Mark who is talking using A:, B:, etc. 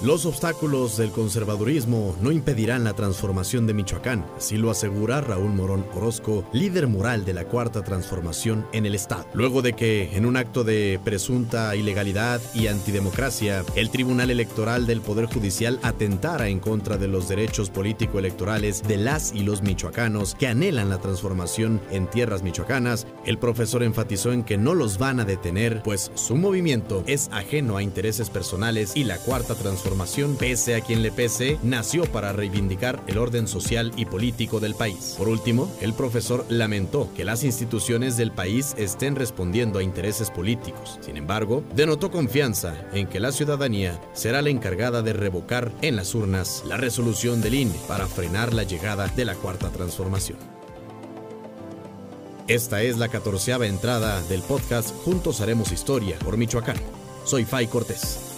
A: Los obstáculos del conservadurismo no impedirán la transformación de Michoacán, así lo asegura Raúl Morón Orozco, líder moral de la Cuarta Transformación en el Estado. Luego de que, en un acto de presunta ilegalidad y antidemocracia, el Tribunal Electoral del Poder Judicial atentara en contra de los derechos político-electorales de las y los michoacanos que anhelan la transformación en tierras michoacanas, el profesor enfatizó en que no los van a detener, pues su movimiento es ajeno a intereses personales y la Cuarta Transformación pese a quien le pese, nació para reivindicar el orden social y político del país. Por último, el profesor lamentó que las instituciones del país estén respondiendo a intereses políticos. Sin embargo, denotó confianza en que la ciudadanía será la encargada de revocar en las urnas la resolución del INE para frenar la llegada de la cuarta transformación. Esta es la catorceava entrada del podcast Juntos Haremos Historia por Michoacán. Soy Fay Cortés.